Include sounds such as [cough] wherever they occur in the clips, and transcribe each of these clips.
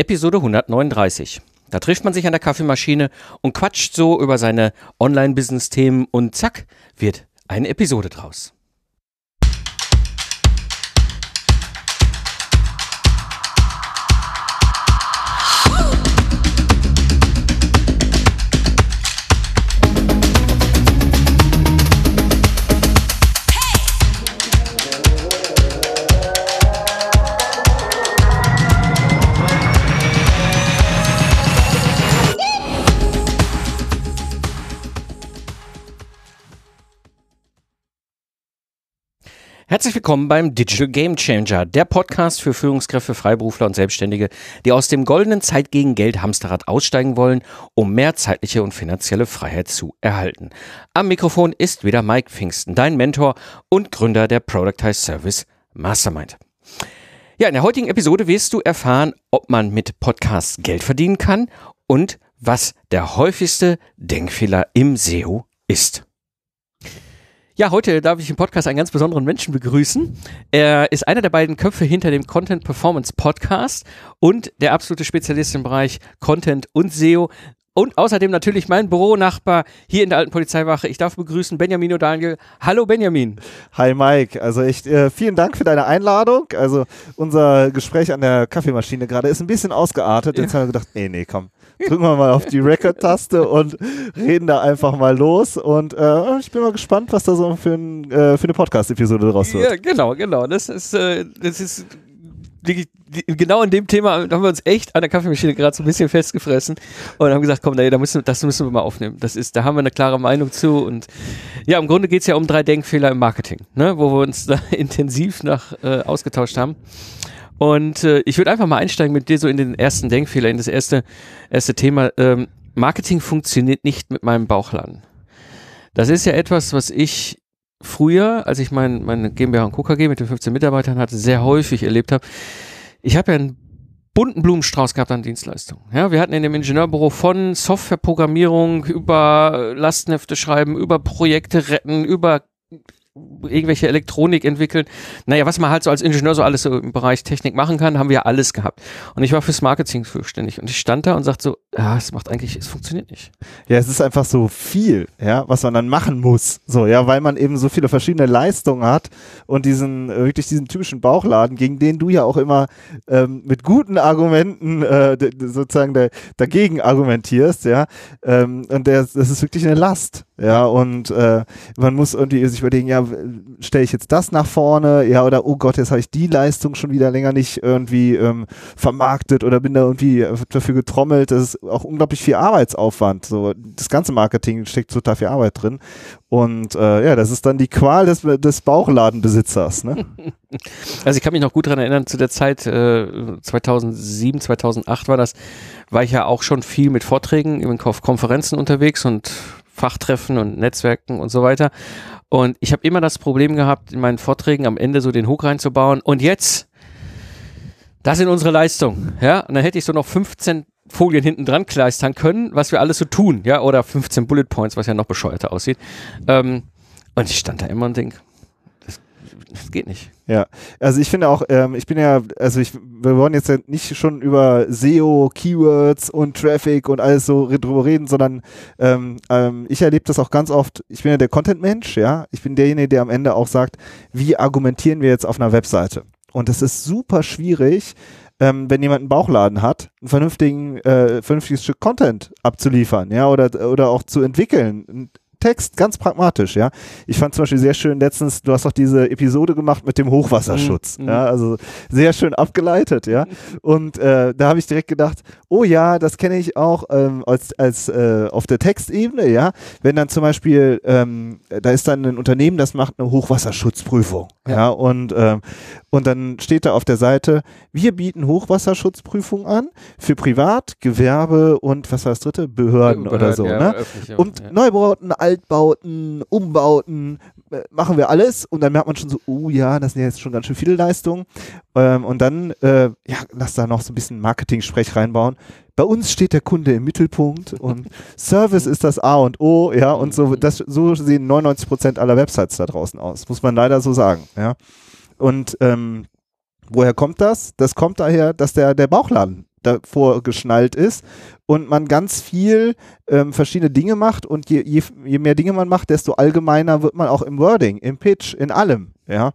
Episode 139. Da trifft man sich an der Kaffeemaschine und quatscht so über seine Online-Business-Themen und zack, wird eine Episode draus. Herzlich willkommen beim Digital Game Changer, der Podcast für Führungskräfte, Freiberufler und Selbstständige, die aus dem goldenen Zeit gegen Geld Hamsterrad aussteigen wollen, um mehr zeitliche und finanzielle Freiheit zu erhalten. Am Mikrofon ist wieder Mike Pfingsten, dein Mentor und Gründer der Productize Service Mastermind. Ja, in der heutigen Episode wirst du erfahren, ob man mit Podcasts Geld verdienen kann und was der häufigste Denkfehler im SEO ist. Ja, heute darf ich im Podcast einen ganz besonderen Menschen begrüßen. Er ist einer der beiden Köpfe hinter dem Content Performance Podcast und der absolute Spezialist im Bereich Content und SEO. Und außerdem natürlich mein Büronachbar hier in der alten Polizeiwache. Ich darf begrüßen Benjamin Daniel. Hallo Benjamin. Hi Mike. Also echt äh, vielen Dank für deine Einladung. Also unser Gespräch an der Kaffeemaschine gerade ist ein bisschen ausgeartet. Jetzt ja. haben wir gedacht, nee, nee, komm drücken wir mal auf die Record-Taste und reden da einfach mal los. Und äh, ich bin mal gespannt, was da so für, ein, äh, für eine Podcast-Episode draus wird. Ja, genau, genau. Das ist, äh, das ist genau in dem Thema haben wir uns echt an der Kaffeemaschine gerade so ein bisschen festgefressen und haben gesagt, komm, da müssen, das müssen wir mal aufnehmen. Das ist, da haben wir eine klare Meinung zu. Und ja, im Grunde geht es ja um drei Denkfehler im Marketing, ne, wo wir uns da [laughs] intensiv nach äh, ausgetauscht haben. Und äh, ich würde einfach mal einsteigen mit dir so in den ersten Denkfehler, in das erste, erste Thema. Ähm, Marketing funktioniert nicht mit meinem Bauchladen. Das ist ja etwas, was ich früher, als ich mein, meine GmbH und KKG mit den 15 Mitarbeitern hatte, sehr häufig erlebt habe. Ich habe ja einen bunten Blumenstrauß gehabt an Dienstleistungen. Ja, wir hatten in dem Ingenieurbüro von Softwareprogrammierung über Lastenhefte schreiben, über Projekte retten, über irgendwelche Elektronik entwickeln. Naja, was man halt so als Ingenieur so alles so im Bereich Technik machen kann, haben wir alles gehabt. Und ich war fürs Marketing zuständig. Und ich stand da und sagte so, ja, es macht eigentlich, es funktioniert nicht. Ja, es ist einfach so viel, ja, was man dann machen muss. So, ja, weil man eben so viele verschiedene Leistungen hat und diesen, äh, wirklich diesen typischen Bauchladen, gegen den du ja auch immer ähm, mit guten Argumenten äh, sozusagen der, dagegen argumentierst, ja. Ähm, und der, das ist wirklich eine Last. Ja, und äh, man muss irgendwie sich überlegen, ja, stelle ich jetzt das nach vorne, ja, oder oh Gott, jetzt habe ich die Leistung schon wieder länger nicht irgendwie ähm, vermarktet oder bin da irgendwie dafür getrommelt. Das ist auch unglaublich viel Arbeitsaufwand. So, das ganze Marketing steckt total viel Arbeit drin. Und äh, ja, das ist dann die Qual des, des Bauchladenbesitzers. Ne? [laughs] Also ich kann mich noch gut daran erinnern, zu der Zeit, äh, 2007, 2008 war das, war ich ja auch schon viel mit Vorträgen auf Konferenzen unterwegs und Fachtreffen und Netzwerken und so weiter. Und ich habe immer das Problem gehabt, in meinen Vorträgen am Ende so den Hook reinzubauen. Und jetzt, das sind unsere Leistungen. Ja, und dann hätte ich so noch 15 Folien hinten dran kleistern können, was wir alles so tun. Ja, oder 15 Bullet Points, was ja noch bescheuerter aussieht. Ähm, und ich stand da immer und denk, das geht nicht. Ja, also ich finde auch, ähm, ich bin ja, also ich, wir wollen jetzt ja nicht schon über SEO, Keywords und Traffic und alles so drüber reden, sondern ähm, ähm, ich erlebe das auch ganz oft, ich bin ja der Content-Mensch, ja, ich bin derjenige, der am Ende auch sagt, wie argumentieren wir jetzt auf einer Webseite? Und es ist super schwierig, ähm, wenn jemand einen Bauchladen hat, ein vernünftigen, äh, vernünftiges Stück Content abzuliefern, ja, oder, oder auch zu entwickeln, Text, ganz pragmatisch, ja. Ich fand zum Beispiel sehr schön letztens, du hast doch diese Episode gemacht mit dem Hochwasserschutz, mhm. ja, also sehr schön abgeleitet, ja. Und äh, da habe ich direkt gedacht, oh ja, das kenne ich auch ähm, als, als äh, auf der Textebene, ja. Wenn dann zum Beispiel, ähm, da ist dann ein Unternehmen, das macht eine Hochwasserschutzprüfung, ja, ja und, ähm, und dann steht da auf der Seite, wir bieten Hochwasserschutzprüfungen an für Privat, Gewerbe und was war das dritte? Behörden, Behörden oder so, ja, ne? Und ja. Neubauten, Altbauten, Umbauten, äh, machen wir alles und dann merkt man schon so, oh ja, das sind ja jetzt schon ganz schön viele Leistungen. Ähm, und dann, äh, ja, lass da noch so ein bisschen Marketing-Sprech reinbauen. Bei uns steht der Kunde im Mittelpunkt und [laughs] Service ist das A und O, ja, und so, das, so sehen 99 Prozent aller Websites da draußen aus, muss man leider so sagen, ja. Und ähm, woher kommt das? Das kommt daher, dass der, der Bauchladen davor geschnallt ist und man ganz viel ähm, verschiedene Dinge macht und je, je, je mehr Dinge man macht, desto allgemeiner wird man auch im Wording, im Pitch, in allem. Ja,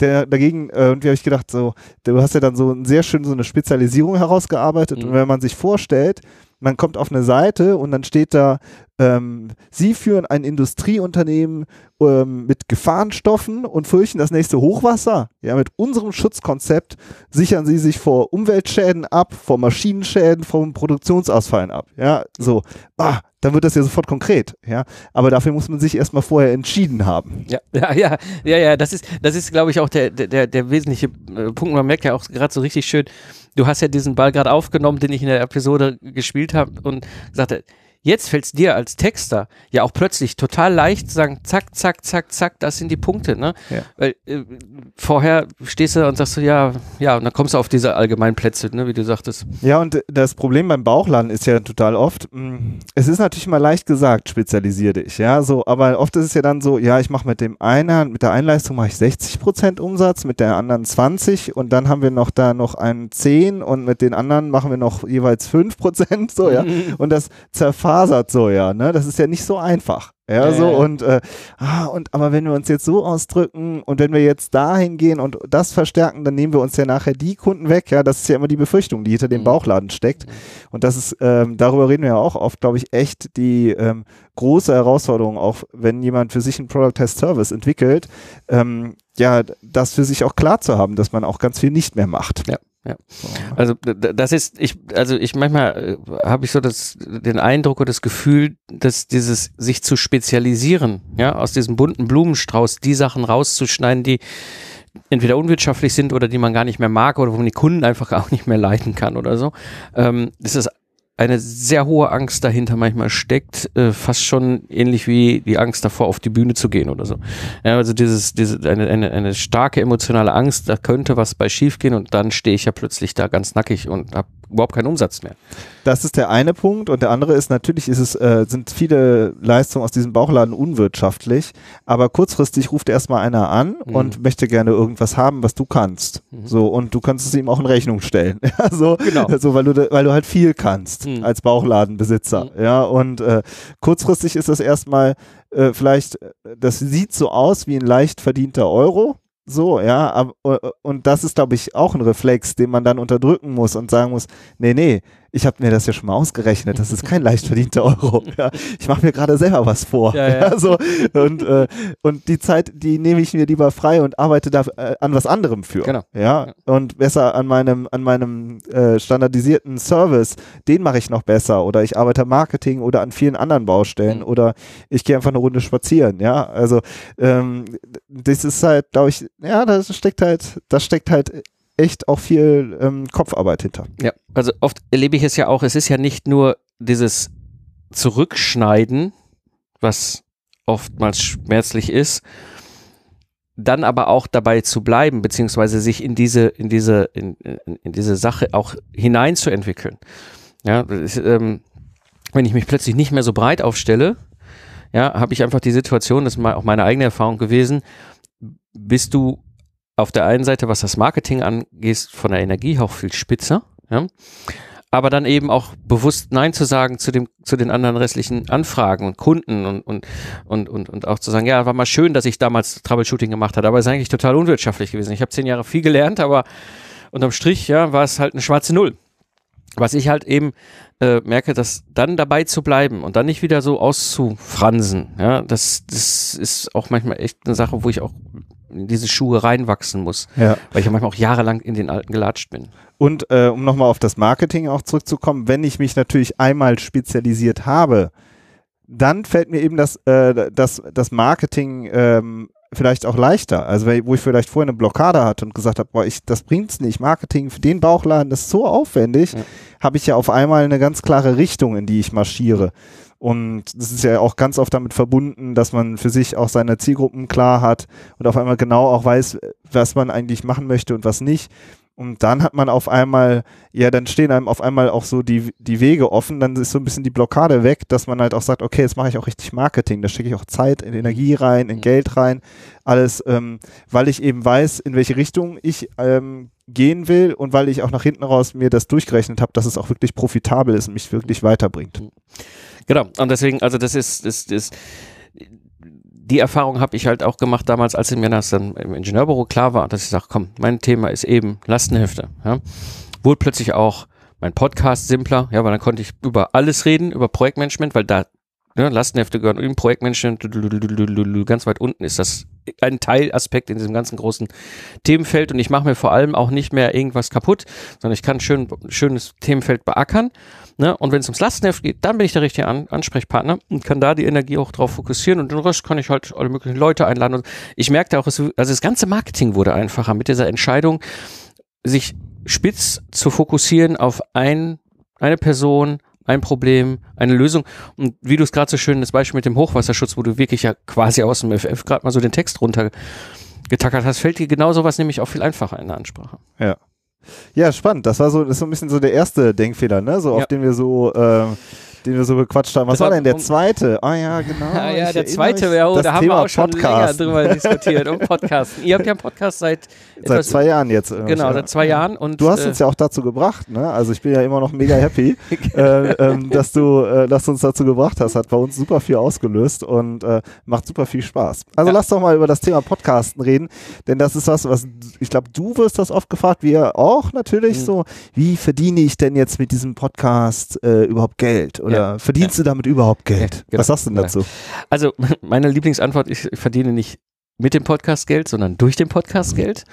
der, dagegen, äh, und wie habe ich gedacht, so, du hast ja dann so sehr schön so eine Spezialisierung herausgearbeitet. Mhm. Und wenn man sich vorstellt, man kommt auf eine Seite und dann steht da, ähm, Sie führen ein Industrieunternehmen ähm, mit Gefahrenstoffen und fürchten das nächste Hochwasser. Ja, mit unserem Schutzkonzept sichern Sie sich vor Umweltschäden ab, vor Maschinenschäden, vor Produktionsausfallen ab. Ja, so, ah, dann wird das ja sofort konkret. Ja, aber dafür muss man sich erstmal vorher entschieden haben. Ja, [laughs] ja, ja, ja, ja. Das ist, das ist, glaube ich, auch der, der, der wesentliche äh, Punkt. Man merkt ja auch gerade so richtig schön du hast ja diesen Ball gerade aufgenommen, den ich in der Episode gespielt habe und gesagt, Jetzt fällt es dir als Texter ja auch plötzlich total leicht zu sagen, zack, zack, zack, zack, das sind die Punkte, ne? Ja. Weil äh, vorher stehst du und sagst du, ja, ja, und dann kommst du auf diese Allgemeinplätze, ne, wie du sagtest. Ja, und das Problem beim Bauchladen ist ja total oft, mh, mm, es ist natürlich mal leicht gesagt, spezialisier dich, ja, so, aber oft ist es ja dann so, ja, ich mache mit dem einen, mit der Einleistung mache ich 60 Prozent Umsatz, mit der anderen 20 und dann haben wir noch da noch einen 10 und mit den anderen machen wir noch jeweils 5 Prozent, so, ja, [laughs] und das zerfällt zerfasert so, ja, ne? Das ist ja nicht so einfach. Ja, ja so ja. und äh, ah, und aber wenn wir uns jetzt so ausdrücken und wenn wir jetzt dahin gehen und das verstärken, dann nehmen wir uns ja nachher die Kunden weg. Ja, das ist ja immer die Befürchtung, die hinter dem mhm. Bauchladen steckt. Und das ist, ähm, darüber reden wir ja auch oft, glaube ich, echt die ähm, große Herausforderung, auch wenn jemand für sich ein Product Test Service entwickelt, ähm, ja, das für sich auch klar zu haben, dass man auch ganz viel nicht mehr macht. Ja. Ja. Also das ist, ich, also ich manchmal äh, habe ich so das, den Eindruck oder das Gefühl, dass dieses sich zu spezialisieren, ja, aus diesem bunten Blumenstrauß die Sachen rauszuschneiden, die entweder unwirtschaftlich sind oder die man gar nicht mehr mag oder wo man die Kunden einfach [laughs] auch nicht mehr leiten kann oder so. Ähm, das ist eine sehr hohe Angst dahinter manchmal steckt, äh, fast schon ähnlich wie die Angst davor, auf die Bühne zu gehen oder so. Ja, also dieses, diese, eine, eine, eine starke emotionale Angst, da könnte was bei schief gehen und dann stehe ich ja plötzlich da ganz nackig und habe überhaupt keinen Umsatz mehr. Das ist der eine Punkt und der andere ist natürlich ist es äh, sind viele Leistungen aus diesem Bauchladen unwirtschaftlich, aber kurzfristig ruft erstmal einer an mhm. und möchte gerne irgendwas haben, was du kannst. Mhm. So und du kannst es ihm auch in Rechnung stellen. [laughs] so, genau. so weil du weil du halt viel kannst mhm. als Bauchladenbesitzer, mhm. ja und äh, kurzfristig ist das erstmal äh, vielleicht das sieht so aus wie ein leicht verdienter Euro, so, ja, und das ist, glaube ich, auch ein Reflex, den man dann unterdrücken muss und sagen muss, nee, nee, ich habe mir das ja schon mal ausgerechnet, das ist kein [laughs] leicht verdienter Euro. Ja. Ich mache mir gerade selber was vor. Ja, ja. ja so, und, äh, und die Zeit, die nehme ich mir lieber frei und arbeite da äh, an was anderem für. Genau. Ja, und besser an meinem, an meinem äh, standardisierten Service, den mache ich noch besser. Oder ich arbeite Marketing oder an vielen anderen Baustellen mhm. oder ich gehe einfach eine Runde spazieren. Ja, also ähm, das ist halt, glaube ich, ja, das steckt halt, das steckt halt echt auch viel ähm, Kopfarbeit hinter. Ja, also oft erlebe ich es ja auch, es ist ja nicht nur dieses Zurückschneiden, was oftmals schmerzlich ist, dann aber auch dabei zu bleiben, beziehungsweise sich in diese, in diese, in, in diese Sache auch hineinzuentwickeln. Ja, ist, ähm, wenn ich mich plötzlich nicht mehr so breit aufstelle, ja, habe ich einfach die Situation, das ist auch meine eigene Erfahrung gewesen, bist du auf der einen Seite, was das Marketing angeht, von der Energie auch viel spitzer, ja. Aber dann eben auch bewusst Nein zu sagen zu dem, zu den anderen restlichen Anfragen und Kunden und, und, und, und, und auch zu sagen, ja, war mal schön, dass ich damals Troubleshooting gemacht habe, aber es ist eigentlich total unwirtschaftlich gewesen. Ich habe zehn Jahre viel gelernt, aber unterm Strich, ja, war es halt eine schwarze Null. Was ich halt eben äh, merke, dass dann dabei zu bleiben und dann nicht wieder so auszufransen, ja, das, das ist auch manchmal echt eine Sache, wo ich auch in diese Schuhe reinwachsen muss. Ja. Weil ich ja manchmal auch jahrelang in den alten gelatscht bin. Und äh, um nochmal auf das Marketing auch zurückzukommen, wenn ich mich natürlich einmal spezialisiert habe, dann fällt mir eben das, äh, das, das Marketing ähm, vielleicht auch leichter. Also wo ich vielleicht vorher eine Blockade hatte und gesagt habe, boah, ich, das bringt's nicht. Marketing für den Bauchladen ist so aufwendig, ja. habe ich ja auf einmal eine ganz klare Richtung, in die ich marschiere. Und das ist ja auch ganz oft damit verbunden, dass man für sich auch seine Zielgruppen klar hat und auf einmal genau auch weiß, was man eigentlich machen möchte und was nicht. Und dann hat man auf einmal, ja, dann stehen einem auf einmal auch so die, die Wege offen, dann ist so ein bisschen die Blockade weg, dass man halt auch sagt, okay, jetzt mache ich auch richtig Marketing, da stecke ich auch Zeit, in Energie rein, in Geld rein, alles, ähm, weil ich eben weiß, in welche Richtung ich ähm, gehen will und weil ich auch nach hinten raus mir das durchgerechnet habe, dass es auch wirklich profitabel ist und mich wirklich weiterbringt. Genau, und deswegen, also das ist, das, das, die Erfahrung habe ich halt auch gemacht damals, als mir das dann im Ingenieurbüro klar war, dass ich sage, komm, mein Thema ist eben Lastenhefte. Ja. Wurde plötzlich auch mein Podcast simpler, ja, weil dann konnte ich über alles reden, über Projektmanagement, weil da ne, Lastenhefte gehören im Projektmanagement, ganz weit unten ist das ein Teilaspekt in diesem ganzen großen Themenfeld und ich mache mir vor allem auch nicht mehr irgendwas kaputt, sondern ich kann schön, schönes Themenfeld beackern Ne? Und wenn es ums Lastenheft geht, dann bin ich der richtige An Ansprechpartner und kann da die Energie auch drauf fokussieren und den Rest kann ich halt alle möglichen Leute einladen. Und ich merkte auch, also das ganze Marketing wurde einfacher mit dieser Entscheidung, sich spitz zu fokussieren auf ein, eine Person, ein Problem, eine Lösung. Und wie du es gerade so schön, das Beispiel mit dem Hochwasserschutz, wo du wirklich ja quasi aus dem FF gerade mal so den Text runtergetackert hast, fällt dir genau sowas nämlich auch viel einfacher in der Ansprache. Ja. Ja, spannend. Das war so, das ist so ein bisschen so der erste Denkfehler, ne? So, auf den wir so, äh, den wir so bequatscht haben. Was war denn der zweite? Ah ja, genau. Ah, [laughs] ja, der zweite, ja, oh, da haben wir auch schon Podcast. länger drüber [laughs] diskutiert. Um Podcasten. Ihr habt ja einen Podcast seit seit zwei Jahren jetzt. Genau, ja. seit zwei Jahren. Und, du hast äh, uns ja auch dazu gebracht, ne? Also ich bin ja immer noch mega happy, [laughs] äh, ähm, dass du äh, dass du uns dazu gebracht hast. Hat bei uns super viel ausgelöst und äh, macht super viel Spaß. Also ja. lass doch mal über das Thema Podcasten reden, denn das ist was, was ich glaube, du wirst das oft gefragt, wir auch natürlich mhm. so. Wie verdiene ich denn jetzt mit diesem Podcast äh, überhaupt Geld? Oder ja. verdienst du damit überhaupt Geld? Genau. Was sagst du denn dazu? Also [laughs] meine Lieblingsantwort: Ich verdiene nicht mit dem Podcast Geld, sondern durch den Podcast Geld.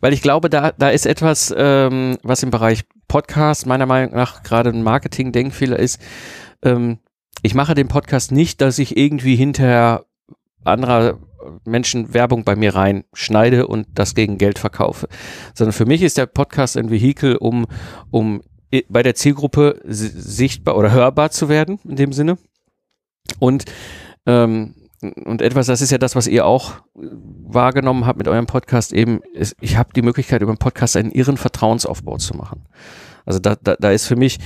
Weil ich glaube, da, da ist etwas, ähm, was im Bereich Podcast meiner Meinung nach gerade ein Marketing-Denkfehler ist. Ähm, ich mache den Podcast nicht, dass ich irgendwie hinterher anderer Menschen Werbung bei mir reinschneide und das gegen Geld verkaufe. Sondern für mich ist der Podcast ein Vehikel, um, um bei der Zielgruppe sichtbar oder hörbar zu werden, in dem Sinne. Und ähm, und etwas, das ist ja das, was ihr auch wahrgenommen habt mit eurem Podcast, eben, ist, ich habe die Möglichkeit, über einen Podcast einen irren Vertrauensaufbau zu machen. Also da, da, da ist für mich,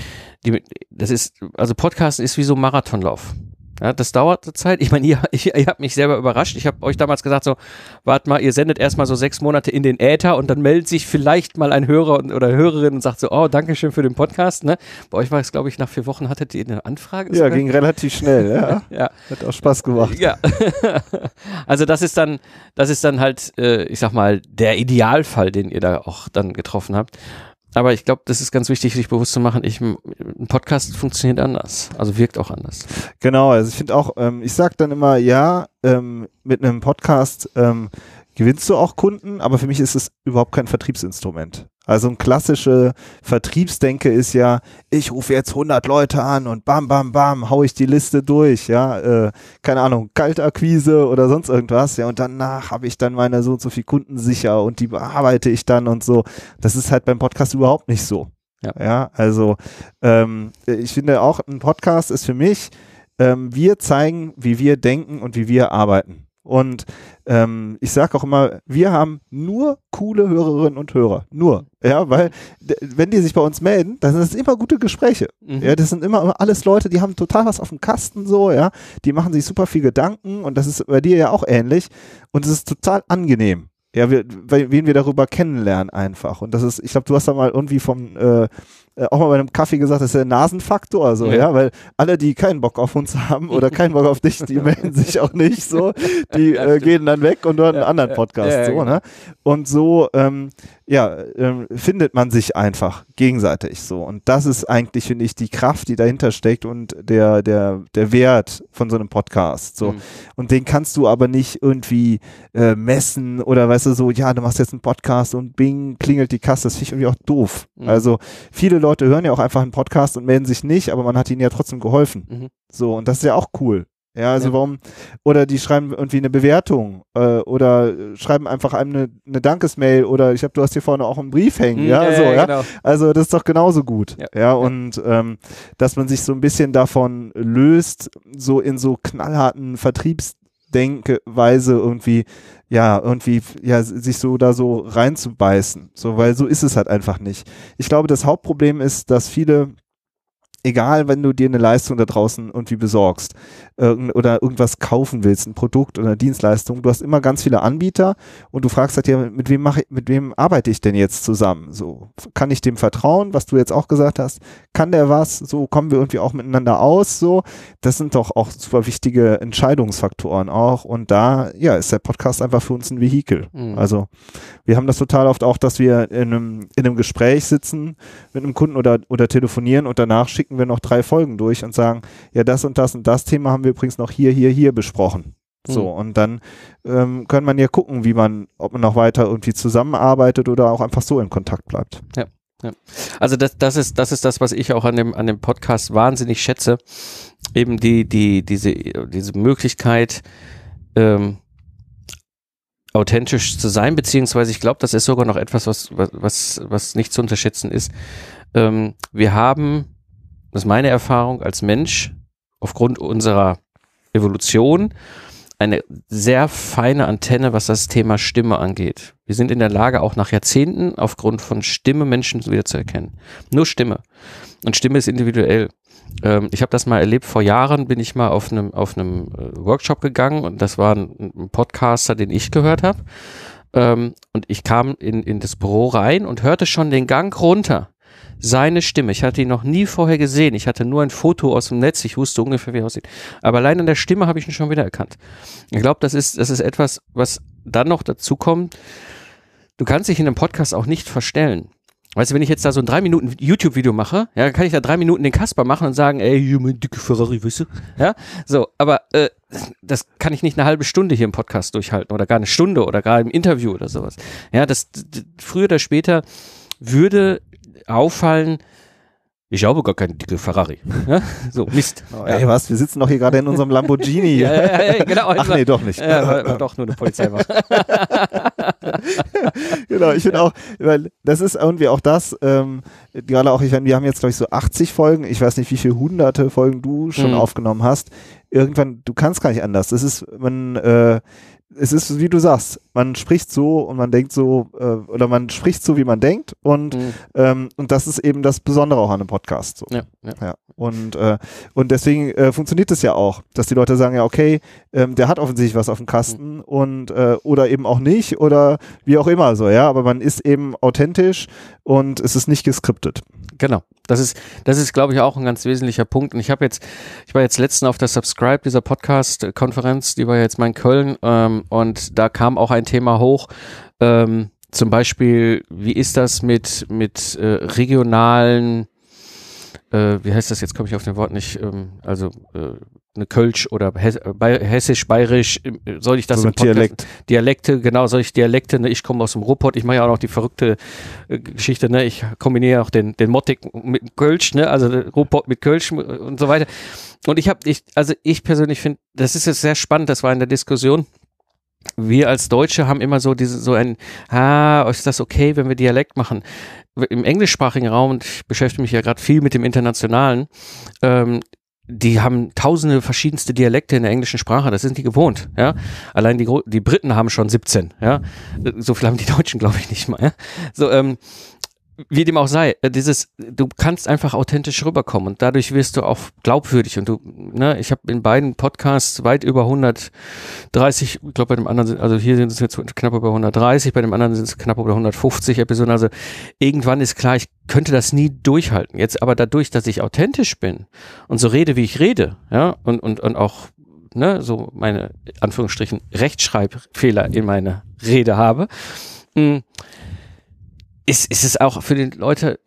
die, das ist, also Podcast ist wie so Marathonlauf. Ja, das dauert eine Zeit. Ich meine, ihr, [laughs] ich, ihr habt mich selber überrascht. Ich habe euch damals gesagt, so, wart mal, ihr sendet erstmal so sechs Monate in den Äther und dann meldet sich vielleicht mal ein Hörer oder Hörerin und sagt so, oh, danke schön für den Podcast. Ne? Bei euch war es, glaube ich, nach vier Wochen hattet ihr eine Anfrage. Ja, ging relativ schnell, ja. [laughs] ja. Hat auch Spaß gemacht. Ja. [laughs] also das ist dann, das ist dann halt, äh, ich sag mal, der Idealfall, den ihr da auch dann getroffen habt. Aber ich glaube, das ist ganz wichtig, sich bewusst zu machen, ich, ein Podcast funktioniert anders, also wirkt auch anders. Genau, also ich finde auch, ähm, ich sage dann immer, ja, ähm, mit einem Podcast ähm, gewinnst du auch Kunden, aber für mich ist es überhaupt kein Vertriebsinstrument. Also ein klassische Vertriebsdenke ist ja, ich rufe jetzt 100 Leute an und bam, bam, bam, hau ich die Liste durch, ja, äh, keine Ahnung, Kaltakquise oder sonst irgendwas, ja, und danach habe ich dann meine so und so viel Kunden sicher und die bearbeite ich dann und so. Das ist halt beim Podcast überhaupt nicht so. Ja, ja also ähm, ich finde auch, ein Podcast ist für mich, ähm, wir zeigen, wie wir denken und wie wir arbeiten. Und ähm, ich sage auch immer, wir haben nur coole Hörerinnen und Hörer. Nur. Ja, weil wenn die sich bei uns melden, dann sind es immer gute Gespräche. Mhm. Ja, das sind immer alles Leute, die haben total was auf dem Kasten so, ja. Die machen sich super viel Gedanken und das ist bei dir ja auch ähnlich. Und es ist total angenehm. Ja, wir, wen wir darüber kennenlernen einfach. Und das ist, ich glaube, du hast da mal irgendwie vom äh, äh, auch mal bei einem Kaffee gesagt, das ist der Nasenfaktor, so, ja. ja, weil alle, die keinen Bock auf uns haben oder keinen Bock auf dich, die [laughs] melden sich auch nicht so, die äh, gehen dann weg und hören einen anderen Podcast, so, genau. ne? Und so, ähm, ja, ähm, findet man sich einfach gegenseitig so. Und das ist eigentlich, finde ich, die Kraft, die dahinter steckt und der, der, der Wert von so einem Podcast. So. Mhm. Und den kannst du aber nicht irgendwie äh, messen oder weißt du so, ja, du machst jetzt einen Podcast und bing, klingelt die Kasse. Das finde ich irgendwie auch doof. Mhm. Also viele Leute hören ja auch einfach einen Podcast und melden sich nicht, aber man hat ihnen ja trotzdem geholfen. Mhm. So, und das ist ja auch cool. Ja, also ja. warum, oder die schreiben irgendwie eine Bewertung äh, oder schreiben einfach einem eine, eine Dankesmail oder ich habe, du hast hier vorne auch einen Brief hängen, ja, ja, so, ja, genau. Also das ist doch genauso gut. Ja, ja und ähm, dass man sich so ein bisschen davon löst, so in so knallharten Vertriebs Denkweise irgendwie, ja, irgendwie, ja, sich so da so reinzubeißen. So, weil so ist es halt einfach nicht. Ich glaube, das Hauptproblem ist, dass viele egal, wenn du dir eine Leistung da draußen irgendwie besorgst irgend, oder irgendwas kaufen willst, ein Produkt oder eine Dienstleistung, du hast immer ganz viele Anbieter und du fragst halt ja, mit wem mache mit wem arbeite ich denn jetzt zusammen? So, kann ich dem vertrauen, was du jetzt auch gesagt hast? Kann der was? So kommen wir irgendwie auch miteinander aus? So, das sind doch auch super wichtige Entscheidungsfaktoren auch und da, ja, ist der Podcast einfach für uns ein Vehikel. Mhm. Also, wir haben das total oft auch, dass wir in einem, in einem Gespräch sitzen mit einem Kunden oder, oder telefonieren und danach schicken klicken wir noch drei Folgen durch und sagen, ja, das und das und das Thema haben wir übrigens noch hier, hier, hier besprochen. So, mhm. und dann ähm, kann man ja gucken, wie man, ob man noch weiter irgendwie zusammenarbeitet oder auch einfach so in Kontakt bleibt. Ja. Ja. Also das, das ist das ist das, was ich auch an dem an dem Podcast wahnsinnig schätze, eben die die diese diese Möglichkeit ähm, authentisch zu sein, beziehungsweise ich glaube, das ist sogar noch etwas, was was was nicht zu unterschätzen ist. Ähm, wir haben das ist meine Erfahrung als Mensch, aufgrund unserer Evolution, eine sehr feine Antenne, was das Thema Stimme angeht. Wir sind in der Lage, auch nach Jahrzehnten aufgrund von Stimme Menschen wieder zu erkennen. Nur Stimme. Und Stimme ist individuell. Ähm, ich habe das mal erlebt, vor Jahren bin ich mal auf einem auf einem äh, Workshop gegangen und das war ein, Podcaster, den ich gehört habe. Ähm, und ich kam in, in das Büro rein und hörte schon den Gang runter seine Stimme. Ich hatte ihn noch nie vorher gesehen. Ich hatte nur ein Foto aus dem Netz. Ich wusste ungefähr, wie er aussieht. Aber allein an der Stimme habe ich ihn schon wieder erkannt. Ich glaube, das ist, das ist etwas, was dann noch dazu kommt. Du kannst dich in einem Podcast auch nicht verstellen. Weißt du, wenn ich jetzt da so ein drei Minuten YouTube-Video mache, ja, kann ich da drei Minuten den Kasper machen und sagen, ey, hier mein dicke Ferrari, weißt du? Ja, so, aber äh, das kann ich nicht eine halbe Stunde hier im Podcast durchhalten oder gar eine Stunde oder gar im Interview oder sowas. Ja, das früher oder später würde auffallen, ich habe gar keinen dicke Ferrari. [laughs] Ja? So, Mist. Oh, ey, was? Wir sitzen doch hier gerade in unserem Lamborghini. [laughs] ja, ja, ja, genau. Ach nee, doch nicht. Ja, [laughs] doch nur eine Polizeiwache. genau, ich finde auch, weil das ist irgendwie auch das, ähm, gerade auch, ich meine, wir haben jetzt, glaube ich, so 80 Folgen. Ich weiß nicht, wie viele hunderte Folgen du schon mhm. aufgenommen hast. Irgendwann, du kannst gar nicht anders. Das ist, man, äh, es ist, wie du sagst, man spricht so und man denkt so, äh, oder man spricht so, wie man denkt und, mhm. ähm, und das ist eben das Besondere auch an einem Podcast. So. Ja, ja. ja. Und, äh, und deswegen äh, funktioniert es ja auch, dass die Leute sagen, ja, okay, ähm, der hat offensichtlich was auf dem Kasten mhm. und äh, oder eben auch nicht oder wie auch immer so, ja, aber man ist eben authentisch und es ist nicht geskriptet. Genau. Das ist, das ist, glaube ich, auch ein ganz wesentlicher Punkt. Und ich habe jetzt, ich war jetzt letztens auf der Subscribe dieser Podcast-Konferenz, die war jetzt mal in Köln, ähm, und da kam auch ein Thema hoch. Ähm, zum Beispiel, wie ist das mit, mit äh, regionalen, äh, wie heißt das, jetzt komme ich auf den Wort nicht, ähm, also äh, eine Kölsch oder hessisch, bayerisch, äh, soll ich das so im Dialekt. Dialekte, genau, soll ich Dialekte, ne? ich komme aus dem Ruhrpott, ich mache ja auch noch die verrückte äh, Geschichte, ne? ich kombiniere auch den, den Mottig mit Kölsch, ne? also Ruhrpott mit Kölsch und so weiter. Und ich habe, ich, also ich persönlich finde, das ist jetzt sehr spannend, das war in der Diskussion, wir als Deutsche haben immer so diese, so ein, ah, ist das okay, wenn wir Dialekt machen? Im englischsprachigen Raum, und ich beschäftige mich ja gerade viel mit dem Internationalen, ähm, die haben tausende verschiedenste Dialekte in der englischen Sprache, das sind die gewohnt, ja. Allein die, die Briten haben schon 17, ja. So viel haben die Deutschen, glaube ich, nicht mal, ja? So, ähm, wie dem auch sei, äh, dieses, du kannst einfach authentisch rüberkommen und dadurch wirst du auch glaubwürdig und du, ne, ich habe in beiden Podcasts weit über 130, ich glaube bei dem anderen, also hier sind es jetzt knapp über 130, bei dem anderen sind es knapp über 150 Episoden, also irgendwann ist klar, ich könnte das nie durchhalten. Jetzt aber dadurch, dass ich authentisch bin und so rede, wie ich rede, ja, und, und, und auch, ne, so meine, Anführungsstrichen, Rechtschreibfehler in meiner Rede habe, mh, hm, ist, ist es auch für die Leute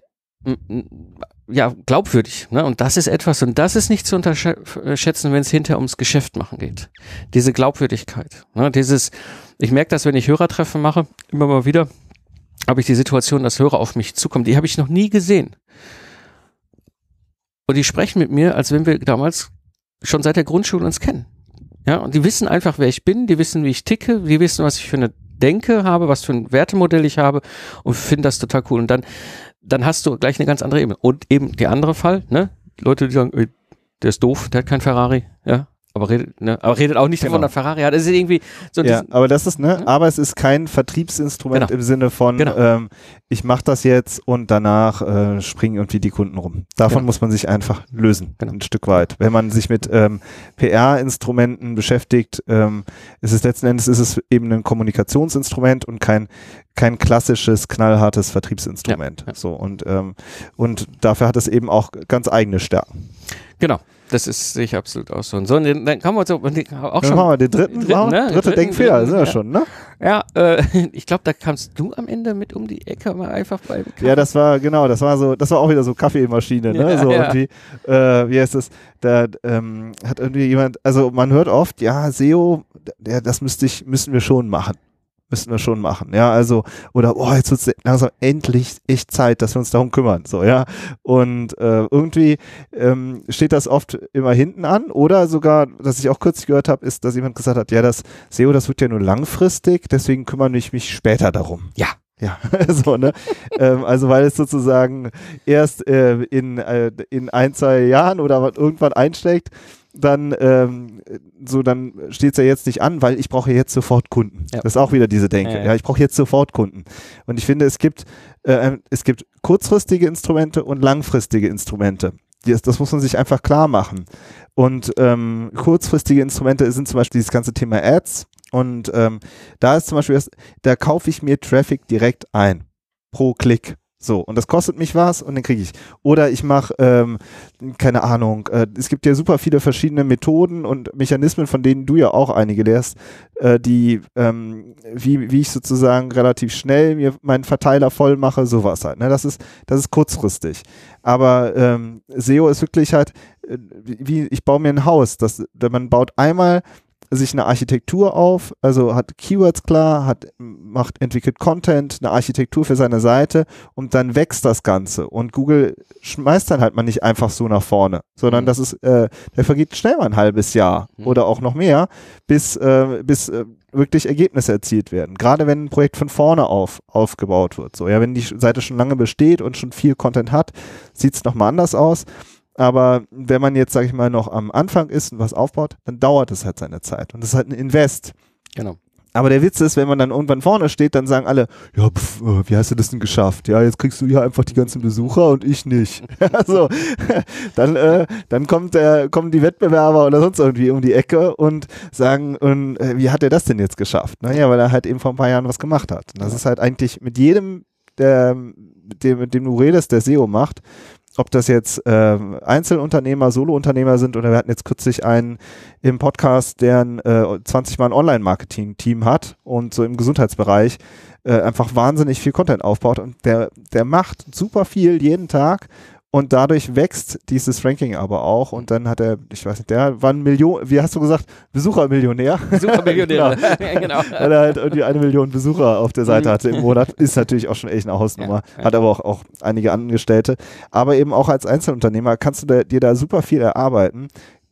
ja glaubwürdig. Ne? Und das ist etwas, und das ist nicht zu unterschätzen, wenn es hinterher ums Geschäft machen geht. Diese Glaubwürdigkeit. Ne? Dieses, ich merke das, wenn ich Hörertreffen mache, immer mal wieder, habe ich die Situation, dass Hörer auf mich zukommen. Die habe ich noch nie gesehen. Und die sprechen mit mir, als wenn wir damals schon seit der Grundschule uns kennen. Ja, und die wissen einfach, wer ich bin, die wissen, wie ich ticke, die wissen, was ich für eine denke, habe, was für ein Wertemodell ich habe und finde das total cool. Und dann, dann hast du gleich eine ganz andere Ebene. Und eben der andere Fall, ne? Leute, die sagen, der ist doof, der hat kein Ferrari, ja. Aber redet, ne, aber redet auch nicht Genau. davon, dass Ferrari. Es ist irgendwie so Ja, aber das ist, ne, aber es ist kein Vertriebsinstrument Genau. im Sinne von, Genau. ähm, ich mache das jetzt und danach äh, springen irgendwie die Kunden rum. Davon Genau. muss man sich einfach lösen, Genau. ein Stück weit. Wenn man sich mit ähm, PR-Instrumenten beschäftigt, ähm, ist es letzten Endes ist es eben ein Kommunikationsinstrument und kein kein klassisches knallhartes Vertriebsinstrument. So und ähm, und dafür hat es eben auch ganz eigene Stärken. genau. Das ist sehe ich absolut auch so. Und so, und dann dann kommen wir so, auch Dann schon. machen wir den dritten, dritten, machen ne? dritte Denkfehler, sind wir ja. schon, ne? Ja, äh, [laughs] ich glaube, da kamst du am Ende mit um die Ecke mal einfach beim Ja, das war genau, das war so, das war auch wieder so Kaffeemaschine, ne? Ja, so ja. irgendwie, äh, wie heißt das? Da ähm, hat irgendwie jemand, also man hört oft, ja, SEO, ja, das müsste ich, müssen wir schon machen. Müssen wir schon machen, ja, also, oder, oh, jetzt wird langsam endlich echt Zeit, dass wir uns darum kümmern, so, ja. Und äh, irgendwie ähm, steht das oft immer hinten an, oder sogar, was ich auch kürzlich gehört habe, ist, dass jemand gesagt hat, ja, das SEO, das wird ja nur langfristig, deswegen kümmere ich mich später darum. Ja. Ja, [laughs] so, ne? ähm, also weil es sozusagen erst äh, in, äh, in ein, zwei Jahren oder irgendwann einschlägt, dann ähm, so, dann steht es ja jetzt nicht an, weil ich brauche jetzt sofort Kunden. Ja. Das ist auch wieder diese Denke. Ja, Ja, ja. ich brauche jetzt sofort Kunden. Und ich finde, es gibt, äh, es gibt kurzfristige Instrumente und langfristige Instrumente. Das, das muss man sich einfach klar machen. Und ähm, kurzfristige Instrumente sind zum Beispiel dieses ganze Thema Ads. Und ähm, da ist zum Beispiel, das, da kaufe ich mir Traffic direkt ein. Pro Klick. So, und das kostet mich was und den kriege ich. Oder ich mache, ähm, keine Ahnung, äh, es gibt ja super viele verschiedene Methoden und Mechanismen, von denen du ja auch einige lehrst, äh, die, ähm, wie, wie ich sozusagen relativ schnell mir meinen Verteiler voll mache, sowas halt. Ne? Das, ist, das ist kurzfristig. Aber ähm, SEO ist wirklich halt, äh, wie ich baue mir ein Haus. Das, man baut einmal sich eine Architektur auf, also hat Keywords klar, hat, macht, entwickelt Content, eine Architektur für seine Seite und dann wächst das Ganze. Und Google schmeißt dann halt mal nicht einfach so nach vorne, sondern Mhm. das ist, äh, der vergeht schnell mal ein halbes Jahr Mhm. oder auch noch mehr, bis, äh, bis äh, wirklich Ergebnisse erzielt werden. Gerade wenn ein Projekt von vorne auf aufgebaut wird. So, ja, wenn die Seite schon lange besteht und schon viel Content hat, sieht es nochmal anders aus. Aber wenn man jetzt, sage ich mal, noch am Anfang ist und was aufbaut, dann dauert es halt seine Zeit. Und das ist halt ein Invest. Genau. Aber der Witz ist, wenn man dann irgendwann vorne steht, dann sagen alle, ja, pf, äh, wie hast du das denn geschafft? Ja, jetzt kriegst du ja einfach die ganzen Besucher und ich nicht. [laughs] also, [laughs] dann, äh, dann kommt der, kommen die Wettbewerber oder sonst irgendwie um die Ecke und sagen, und, äh, wie hat er das denn jetzt geschafft? Naja, weil er halt eben vor ein paar Jahren was gemacht hat. Und das ist halt eigentlich mit jedem, der, mit dem, mit dem du redest, der SEO macht, ob das jetzt ähm, Einzelunternehmer, Solounternehmer sind oder wir hatten jetzt kürzlich einen im Podcast, der ein äh, 20 Mann Online-Marketing-Team hat und so im Gesundheitsbereich äh, einfach wahnsinnig viel Content aufbaut und der, der macht super viel jeden Tag und dadurch wächst dieses Ranking aber auch und dann hat er, ich weiß nicht, der war ein Million, wie hast du gesagt, Besuchermillionär. Super Millionär. [laughs] [laughs] genau. Weil er halt irgendwie eine Million Besucher auf der Seite Mhm. hatte im Monat. Ist natürlich auch schon echt eine Hausnummer. Ja, ja. Hat aber auch, auch einige Angestellte. Aber eben auch als Einzelunternehmer kannst du da, dir da super viel erarbeiten.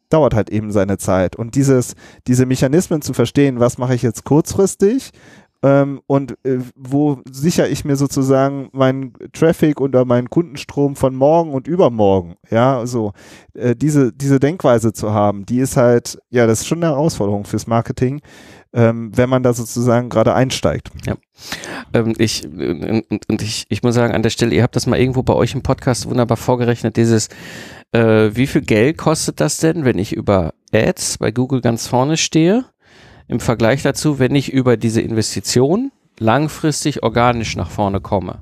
Dauert halt eben seine Zeit. Und dieses, diese Mechanismen zu verstehen, was mache ich jetzt kurzfristig ähm, und äh, wo sichere ich mir sozusagen meinen Traffic oder meinen Kundenstrom von morgen und übermorgen. Ja, so äh, diese, diese Denkweise zu haben, die ist halt, ja, das ist schon eine Herausforderung fürs Marketing, ähm, wenn man da sozusagen gerade einsteigt. Ähm, ich, und, und- und ich, ich muss sagen, an der Stelle, ihr habt das mal irgendwo bei euch im Podcast wunderbar vorgerechnet, dieses, äh, wie viel Geld kostet das denn, wenn ich über Ads bei Google ganz vorne stehe, im Vergleich dazu, wenn ich über diese Investition langfristig organisch nach vorne komme.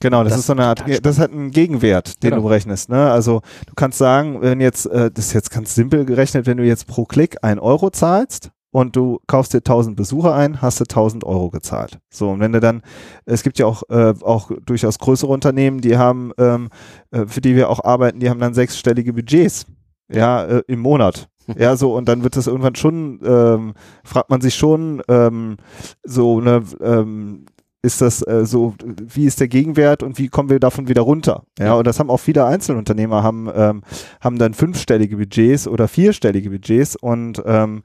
Genau, das, Das ist so eine Art, das hat einen Gegenwert, den Genau. du berechnest. Ne? Also du kannst sagen, wenn jetzt, äh, das ist jetzt ganz simpel gerechnet, wenn du jetzt pro Klick ein Euro zahlst und du kaufst dir 1000 Besucher ein, hast du 1000 Euro gezahlt. So, und wenn du dann, es gibt ja auch, äh, auch durchaus größere Unternehmen, die haben, ähm, äh, für die wir auch arbeiten, die haben dann sechsstellige Budgets, ja, im Monat. Ja, so, und dann wird das irgendwann schon, ähm, fragt man sich schon, ähm, so, ne, ähm, ist das äh, so, wie ist der Gegenwert und wie kommen wir davon wieder runter? Ja, Ja. und das haben auch viele Einzelunternehmer, haben, ähm, haben dann fünfstellige Budgets oder vierstellige Budgets und ähm,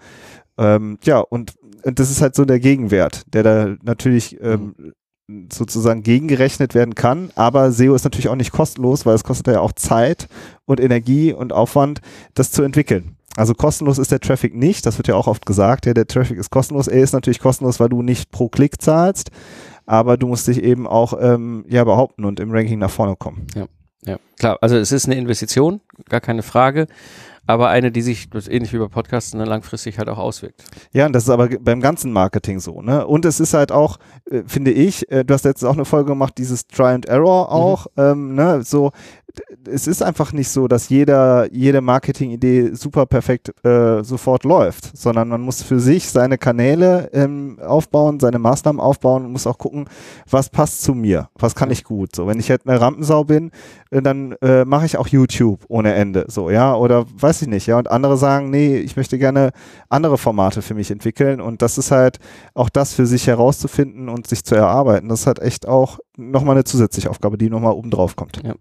ähm, ja, und, und das ist halt so der Gegenwert, der da natürlich ähm, sozusagen gegengerechnet werden kann, aber SEO ist natürlich auch nicht kostenlos, weil es kostet ja auch Zeit und Energie und Aufwand, das zu entwickeln. Also kostenlos ist der Traffic nicht, das wird ja auch oft gesagt, ja, der Traffic ist kostenlos. Er ist natürlich kostenlos, weil du nicht pro Klick zahlst, aber du musst dich eben auch ähm, ja behaupten und im Ranking nach vorne kommen. Ja, ja, klar. Also es ist eine Investition, gar keine Frage aber eine, die sich, ähnlich wie bei Podcasts, ne, langfristig halt auch auswirkt. Ja, und das ist aber beim ganzen Marketing so, ne? Und es ist halt auch, äh, finde ich, äh, du hast jetzt auch eine Folge gemacht, dieses Try and Error auch, mhm. ähm, ne? So, es ist einfach nicht so, dass jeder, jede Marketingidee super perfekt äh, sofort läuft, sondern man muss für sich seine Kanäle ähm, aufbauen, seine Maßnahmen aufbauen und muss auch gucken, was passt zu mir, was kann ich gut. So, wenn ich jetzt eine Rampensau bin, äh, dann äh, mache ich auch YouTube ohne Ende, so, ja, oder weiß ich nicht, ja, und andere sagen, nee, ich möchte gerne andere Formate für mich entwickeln und das ist halt auch das für sich herauszufinden und sich zu erarbeiten. Das ist halt echt auch nochmal eine zusätzliche Aufgabe, die nochmal oben drauf kommt. Ja.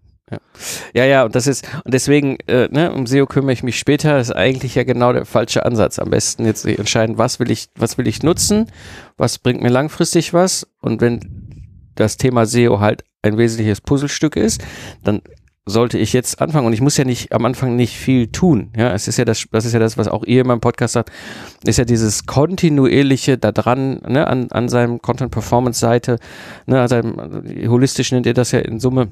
Ja. ja, und das ist, und deswegen, äh, ne, um SEO kümmere ich mich später, ist eigentlich ja genau der falsche Ansatz. Am besten jetzt entscheiden, was will ich, was will ich nutzen, was bringt mir langfristig was und wenn das Thema SEO halt ein wesentliches Puzzlestück ist, dann sollte ich jetzt anfangen und ich muss ja nicht am Anfang nicht viel tun. Ja, es ist ja das, das ist ja das, was auch ihr in meinem Podcast sagt, ist ja dieses kontinuierliche da dran, ne, an, an seinem Content Performance Seite, ne, an seinem, holistisch nennt ihr das ja in Summe,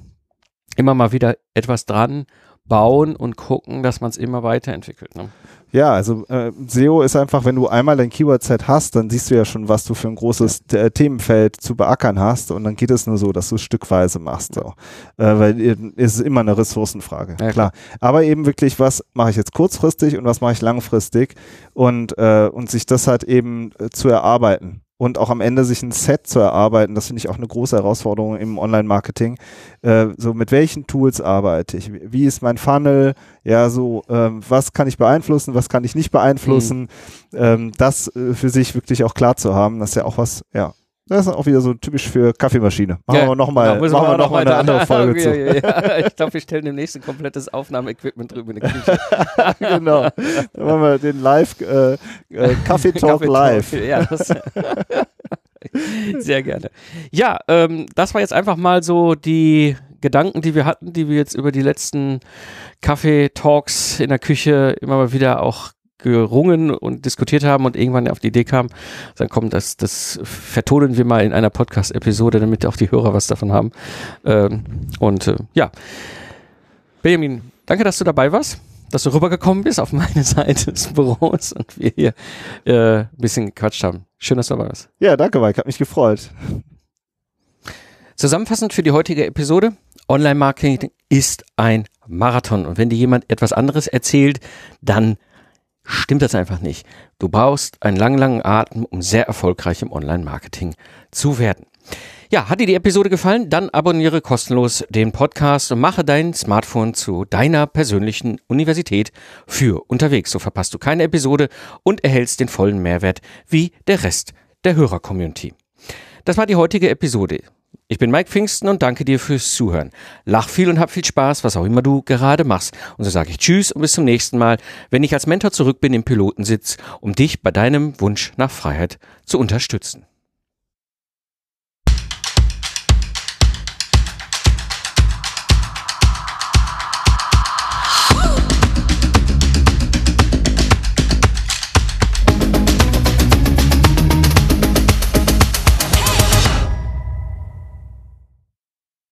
immer mal wieder etwas dran bauen und gucken, dass man es immer weiterentwickelt. Ne? Ja, also äh, SEO ist einfach, wenn du einmal dein Keyword-Set hast, dann siehst du ja schon, was du für ein großes ja. äh, Themenfeld zu beackern hast und dann geht es nur so, dass du es stückweise machst. So. Äh, weil äh, es ist immer eine Ressourcenfrage, ja, klar. Aber eben wirklich, was mache ich jetzt kurzfristig und was mache ich langfristig und, äh, und sich das halt eben äh, zu erarbeiten und auch am Ende sich ein Set zu erarbeiten, das finde ich auch eine große Herausforderung im Online-Marketing. Äh, so mit welchen Tools arbeite ich? Wie ist mein Funnel? Ja, so ähm, was kann ich beeinflussen, was kann ich nicht beeinflussen? Mhm. Ähm, das äh, für sich wirklich auch klar zu haben, das ist ja auch was, ja, das ist auch wieder so typisch für Kaffeemaschine. Machen ja, wir nochmal genau, machen wir noch mal eine andere Folge [laughs] zu. Ja, ich glaube, wir stellen demnächst ein komplettes Aufnahmeequipment drüber in der Küche. [laughs] genau. Dann machen wir den Live äh, äh, [laughs] Kaffee Talk Live. Ja, das, sehr gerne. Ja, ähm, das war jetzt einfach mal so die Gedanken, die wir hatten, die wir jetzt über die letzten Kaffee-Talks in der Küche immer mal wieder auch gerungen und diskutiert haben und irgendwann auf die Idee kam, dann kommt das, das vertonen wir mal in einer Podcast-Episode, damit auch die Hörer was davon haben. Ähm, und äh, ja, Benjamin, danke, dass du dabei warst, dass du rübergekommen bist auf meine [laughs] Seite des Büros und wir hier äh, ein bisschen gequatscht haben. Schön, dass du dabei warst. Ja, danke, Mike, hat mich gefreut. Zusammenfassend für die heutige Episode, Online-Marketing ist ein Marathon und wenn dir jemand etwas anderes erzählt, dann stimmt das einfach nicht. Du brauchst einen langen, langen Atem, um sehr erfolgreich im Online-Marketing zu werden. Ja, hat dir die Episode gefallen? Dann abonniere kostenlos den Podcast und mache dein Smartphone zu deiner persönlichen Universität für unterwegs. So verpasst du keine Episode und erhältst den vollen Mehrwert wie der Rest der Hörer-Community. Das war die heutige Episode. Ich bin Mike Pfingsten und danke dir fürs Zuhören. Lach viel und hab viel Spaß, was auch immer du gerade machst. Und so sage ich Tschüss und bis zum nächsten Mal, wenn ich als Mentor zurück bin im Pilotensitz, um dich bei deinem Wunsch nach Freiheit zu unterstützen.